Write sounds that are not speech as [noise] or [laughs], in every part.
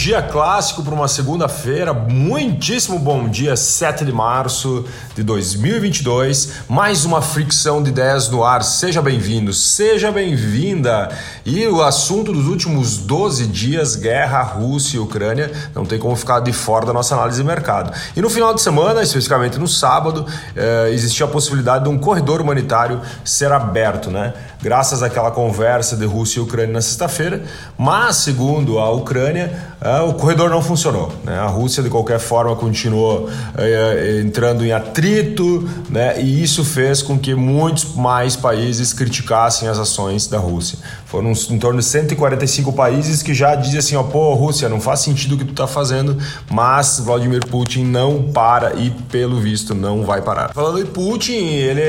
dia clássico para uma segunda-feira. Muitíssimo bom dia, 7 de março de 2022. Mais uma fricção de ideias no ar. Seja bem-vindo, seja bem-vinda. E o assunto dos últimos 12 dias, guerra Rússia e Ucrânia, não tem como ficar de fora da nossa análise de mercado. E no final de semana, especificamente no sábado, eh, existia a possibilidade de um corredor humanitário ser aberto, né? Graças àquela conversa de Rússia e Ucrânia na sexta-feira. Mas, segundo a Ucrânia, uh, o corredor não funcionou. Né? A Rússia, de qualquer forma, continuou uh, entrando em atrito, né? e isso fez com que muitos mais países criticassem as ações da Rússia. Foram em torno de 145 países que já dizem assim: ó, pô, Rússia, não faz sentido o que tu está fazendo, mas Vladimir Putin não para e, pelo visto, não vai parar. Falando de Putin, ele,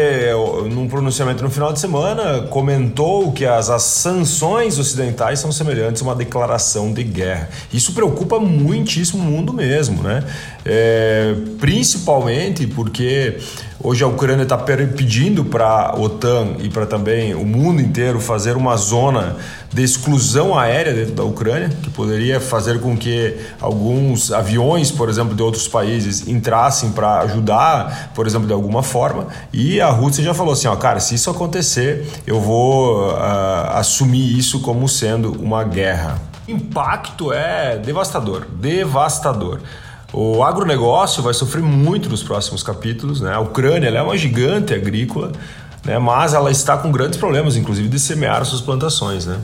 num pronunciamento no final de semana, comentou que as, as sanções ocidentais são semelhantes a uma declaração de guerra. Isso preocupa muitíssimo o mundo mesmo, né? É, principalmente porque hoje a Ucrânia está pedindo para a OTAN e para também o mundo inteiro fazer uma zona de exclusão aérea dentro da Ucrânia, que poderia fazer com que alguns aviões, por exemplo, de outros países entrassem para ajudar, por exemplo, de alguma forma. E a Rússia já falou assim: ó, cara, se isso acontecer, eu vou uh, assumir isso como sendo uma guerra. Impacto é devastador, devastador. O agronegócio vai sofrer muito nos próximos capítulos. Né? A Ucrânia é uma gigante agrícola, né? mas ela está com grandes problemas, inclusive de semear suas plantações. Né?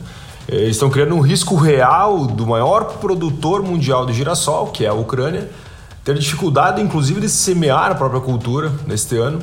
Eles estão criando um risco real do maior produtor mundial de girassol, que é a Ucrânia, ter dificuldade, inclusive, de semear a própria cultura neste ano.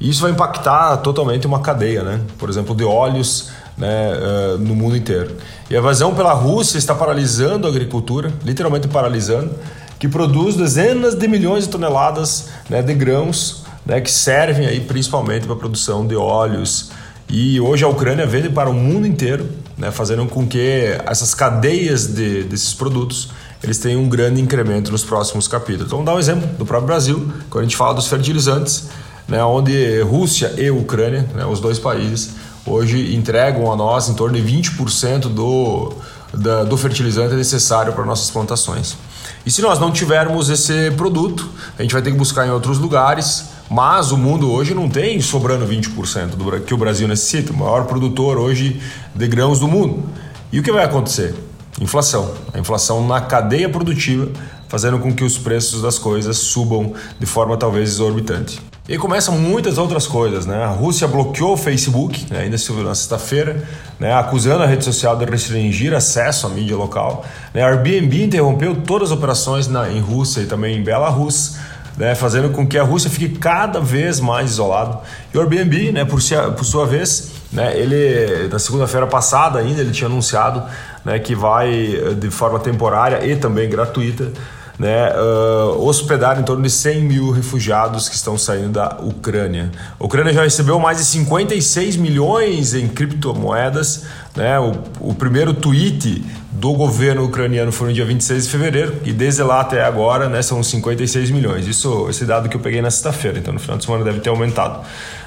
E isso vai impactar totalmente uma cadeia, né? por exemplo, de óleos né, uh, no mundo inteiro. E a invasão pela Rússia está paralisando a agricultura, literalmente paralisando, que produz dezenas de milhões de toneladas né, de grãos né, que servem aí principalmente para a produção de óleos. E hoje a Ucrânia vende para o mundo inteiro, né, fazendo com que essas cadeias de, desses produtos eles tenham um grande incremento nos próximos capítulos. Então, vamos dar um exemplo do próprio Brasil, quando a gente fala dos fertilizantes, né, onde Rússia e Ucrânia, né, os dois países, hoje entregam a nós em torno de 20% do, da, do fertilizante necessário para nossas plantações. E se nós não tivermos esse produto, a gente vai ter que buscar em outros lugares, mas o mundo hoje não tem sobrando 20% do que o Brasil necessita, o maior produtor hoje de grãos do mundo. E o que vai acontecer? Inflação. A inflação na cadeia produtiva, fazendo com que os preços das coisas subam de forma talvez exorbitante. E começam muitas outras coisas, né? A Rússia bloqueou o Facebook, né? ainda na sexta-feira, né? acusando a rede social de restringir acesso à mídia local. Né? A Airbnb interrompeu todas as operações na, em Rússia e também em Belarus, né? fazendo com que a Rússia fique cada vez mais isolada. E o Airbnb, né? por, por sua vez, né? ele na segunda-feira passada ainda ele tinha anunciado né? que vai de forma temporária e também gratuita né, uh, hospedar em torno de 100 mil refugiados que estão saindo da Ucrânia. A Ucrânia já recebeu mais de 56 milhões em criptomoedas. Né, o, o primeiro tweet do governo ucraniano foi no dia 26 de fevereiro e desde lá até agora né, são 56 milhões. Isso, esse dado que eu peguei na sexta-feira, então no final de semana deve ter aumentado.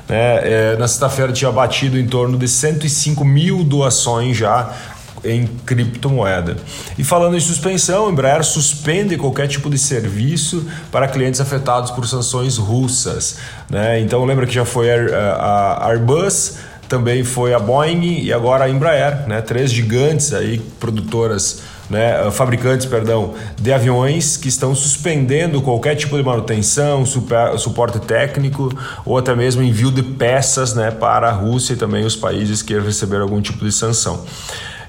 Né, é, na sexta-feira tinha batido em torno de 105 mil doações já em criptomoeda. E falando em suspensão, a Embraer suspende qualquer tipo de serviço para clientes afetados por sanções russas. Né? Então lembra que já foi a, a Airbus, também foi a Boeing e agora a Embraer, né? três gigantes aí produtoras né, fabricantes perdão, de aviões que estão suspendendo qualquer tipo de manutenção, super, suporte técnico ou até mesmo envio de peças né, para a Rússia e também os países que receberam algum tipo de sanção.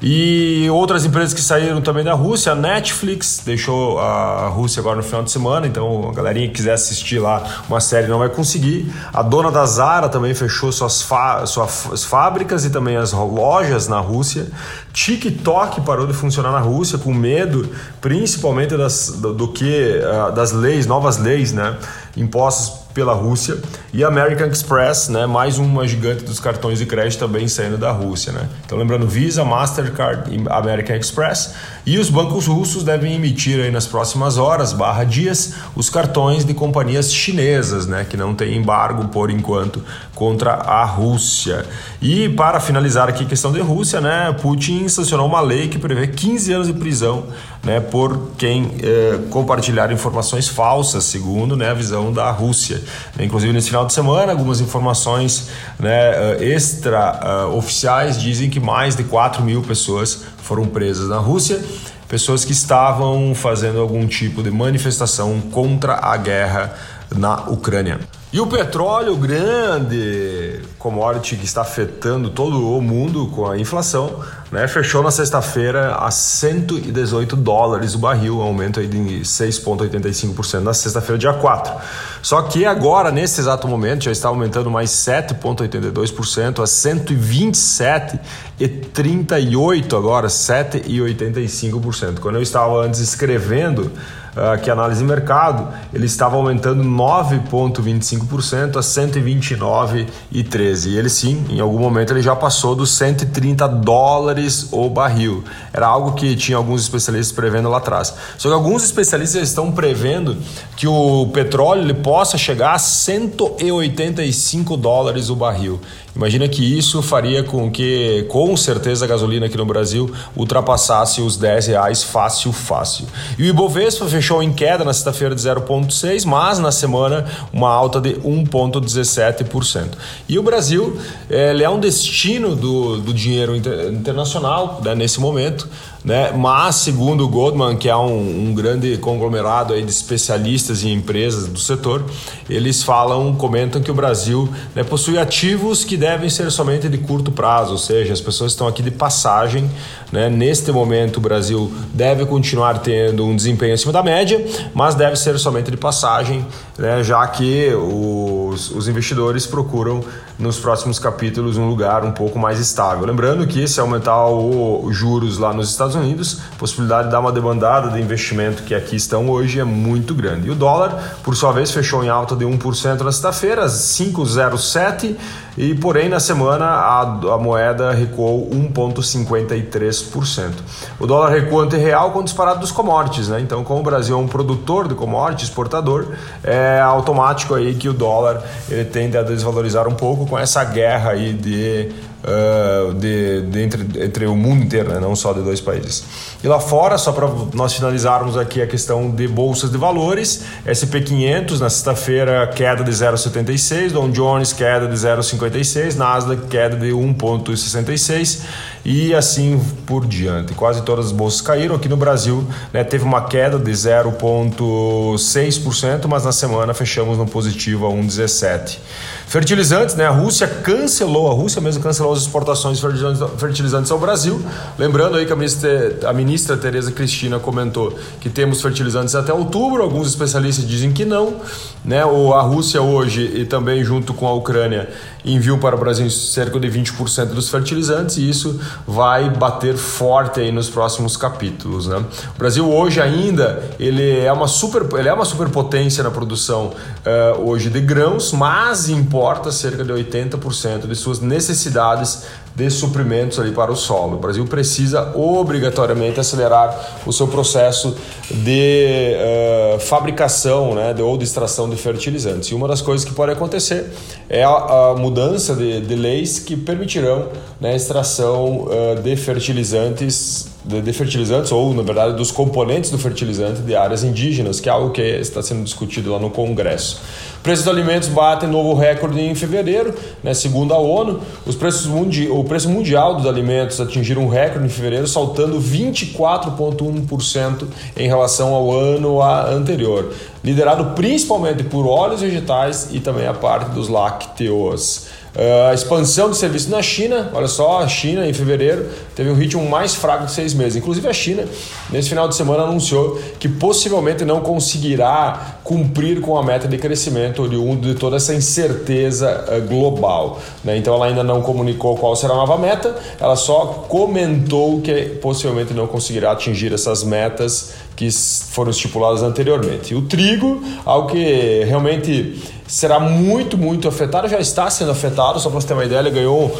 E outras empresas que saíram também da Rússia, a Netflix deixou a Rússia agora no final de semana, então a galerinha que quiser assistir lá uma série não vai conseguir. A dona da Zara também fechou suas, suas fábricas e também as lojas na Rússia. TikTok parou de funcionar na Rússia com medo, principalmente das, do, do que ah, das leis, novas leis, né, impostas pela Rússia e American Express, né, mais uma gigante dos cartões de crédito também saindo da Rússia, né? Então lembrando Visa, Mastercard e American Express e os bancos russos devem emitir aí nas próximas horas, barra dias, os cartões de companhias chinesas, né, que não tem embargo por enquanto contra a Rússia. E para finalizar aqui a questão de Rússia, né, Putin sancionou uma lei que prevê 15 anos de prisão, né, por quem eh, compartilhar informações falsas, segundo né, a visão da Rússia. Inclusive nesse final de semana, algumas informações né, eh, extra uh, oficiais dizem que mais de 4 mil pessoas foram presas na Rússia pessoas que estavam fazendo algum tipo de manifestação contra a guerra na Ucrânia. E o petróleo, grande commodity que está afetando todo o mundo com a inflação, né, fechou na sexta-feira a 118 dólares o barril, um aumento aí de 6,85% na sexta-feira, dia 4. Só que agora, nesse exato momento, já está aumentando mais 7,82% a 127,38 agora, 7,85%. Quando eu estava antes escrevendo uh, que análise de mercado, ele estava aumentando 9,25% a 129,13. E ele sim, em algum momento ele já passou dos 130 dólares o barril. Era algo que tinha alguns especialistas prevendo lá atrás. Só que alguns especialistas estão prevendo que o petróleo ele possa chegar a 185 dólares o barril. Imagina que isso faria com que, com certeza, a gasolina aqui no Brasil ultrapassasse os 10 reais fácil, fácil. E o Ibovespa fechou em queda na sexta-feira de 0,6, mas na semana uma alta de 1,17%. E o Brasil ele é um destino do, do dinheiro internacional né, nesse momento. Né? Mas, segundo o Goldman, que é um, um, grande conglomerado de especialistas e empresas do setor, eles falam, comentam que o Brasil né, possui ativos que devem ser somente de curto prazo, ou seja, as pessoas estão aqui de passagem. Né? Neste momento, o Brasil deve continuar tendo um desempenho acima da média, mas deve ser somente de passagem, né? já que os, os investidores procuram nos próximos capítulos um lugar um pouco mais estável. Lembrando que se aumentar os juros lá nos Estados Unidos, a possibilidade de dar uma demandada de investimento que aqui estão hoje é muito grande. E o dólar, por sua vez, fechou em alta de 1% na sexta-feira, 5,07 e porém na semana a, a moeda recuou 1,53%. O dólar recua ante real com disparado dos commodities, né? Então, como o Brasil é um produtor de commodities, exportador, é automático aí que o dólar ele tende a desvalorizar um pouco com essa guerra aí de uh, de, de entre, entre, o mundo inteiro, né? não só de dois países. E lá fora, só para nós finalizarmos aqui a questão de bolsas de valores, SP500 na sexta-feira queda de 0,76, Dow Jones queda de 0,56, Nasdaq queda de 1,66 e assim por diante. Quase todas as bolsas caíram. Aqui no Brasil né, teve uma queda de 0,6%, mas na semana fechamos no positivo a 1,17%. Fertilizantes, né? A Rússia cancelou, a Rússia mesmo cancelou as exportações de fertilizantes ao Brasil. Lembrando aí que a ministra, a ministra Tereza Cristina comentou que temos fertilizantes até outubro, alguns especialistas dizem que não. Né? O, a Rússia hoje e também junto com a Ucrânia enviam para o Brasil cerca de 20% dos fertilizantes e isso vai bater forte aí nos próximos capítulos. Né? O Brasil hoje ainda ele é uma super, ele é uma superpotência na produção uh, hoje de grãos, mas importa cerca de 80% de suas necessidades de suprimentos ali para o solo. O Brasil precisa obrigatoriamente acelerar o seu processo de uh, fabricação né, de, ou de extração de fertilizantes. E uma das coisas que pode acontecer é a, a mudança de, de, leis que permitirão né, a extração uh, de fertilizantes de, fertilizantes ou na verdade dos componentes do fertilizante de áreas indígenas, que é algo que está sendo discutido lá no Congresso. Preços dos alimentos batem novo recorde em fevereiro, né? segundo a ONU. Os preços mundi o preço mundial dos alimentos atingiram um recorde em fevereiro, saltando 24,1% em relação ao ano anterior, liderado principalmente por óleos vegetais e também a parte dos lácteos. Uh, a expansão de serviços na China, olha só, a China em fevereiro teve um ritmo mais fraco de seis meses. Inclusive a China, nesse final de semana, anunciou que possivelmente não conseguirá cumprir com a meta de crescimento oriundo de toda essa incerteza uh, global. Né? Então ela ainda não comunicou qual será a nova meta, ela só comentou que possivelmente não conseguirá atingir essas metas que foram estipuladas anteriormente. O trigo, algo que realmente será muito, muito afetado, já está sendo afetado, só para você ter uma ideia, ele ganhou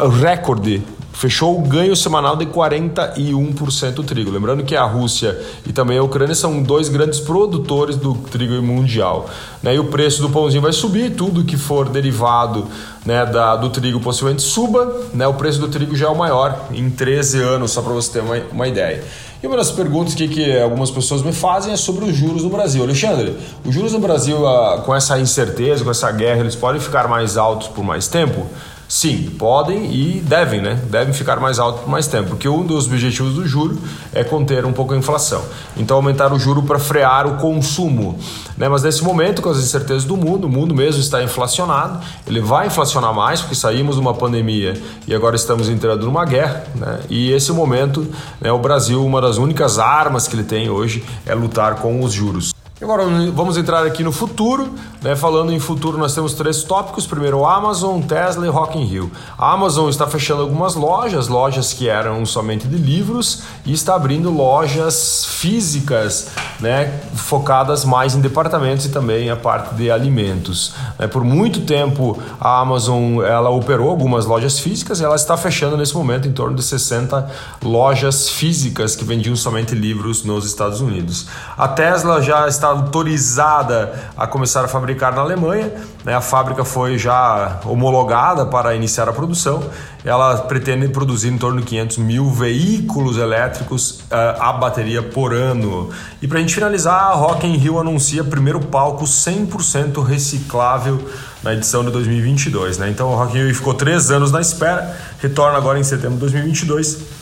o recorde fechou o ganho semanal de 41% do trigo. Lembrando que a Rússia e também a Ucrânia são dois grandes produtores do trigo mundial. Né? E o preço do pãozinho vai subir, tudo que for derivado né, da, do trigo possivelmente suba. Né? O preço do trigo já é o maior em 13 anos, só para você ter uma, uma ideia. E uma das perguntas que, que algumas pessoas me fazem é sobre os juros no Brasil. Alexandre, os juros no Brasil, ah, com essa incerteza, com essa guerra, eles podem ficar mais altos por mais tempo? Sim, podem e devem, né? Devem ficar mais altos por mais tempo, porque um dos objetivos do juro é conter um pouco a inflação. Então, aumentar o juro para frear o consumo. Né? Mas nesse momento, com as incertezas do mundo, o mundo mesmo está inflacionado, ele vai inflacionar mais, porque saímos de uma pandemia e agora estamos entrando numa guerra. Né? E esse momento, né, o Brasil, uma das únicas armas que ele tem hoje é lutar com os juros. Agora vamos entrar aqui no futuro, né? Falando em futuro, nós temos três tópicos. Primeiro, Amazon, Tesla e Rock in Rio. A Amazon está fechando algumas lojas, lojas que eram somente de livros, e está abrindo lojas físicas, né? Focadas mais em departamentos e também a parte de alimentos. Né? Por muito tempo, a Amazon ela operou algumas lojas físicas, e ela está fechando nesse momento em torno de 60 lojas físicas que vendiam somente livros nos Estados Unidos. A Tesla já está autorizada a começar a fabricar na Alemanha. Né? A fábrica foi já homologada para iniciar a produção. Ela pretende produzir em torno de 500 mil veículos elétricos uh, a bateria por ano. E para a gente finalizar, a Rock in Rio anuncia primeiro palco 100% reciclável na edição de 2022. Né? Então, o Rock in Rio ficou três anos na espera, retorna agora em setembro de 2022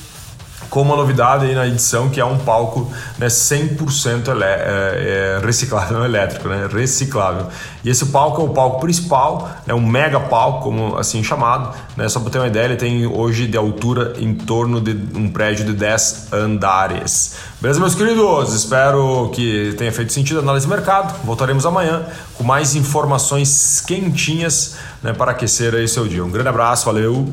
com uma novidade aí na edição que é um palco né, 100% ele, é, é, reciclável, [laughs] não elétrico, né, reciclável. E esse palco é o palco principal, é né, um mega palco, como assim chamado. Né, só para ter uma ideia, ele tem hoje de altura em torno de um prédio de 10 andares. Beleza, meus queridos? Espero que tenha feito sentido a análise de mercado. Voltaremos amanhã com mais informações quentinhas né, para aquecer aí seu dia. Um grande abraço, valeu!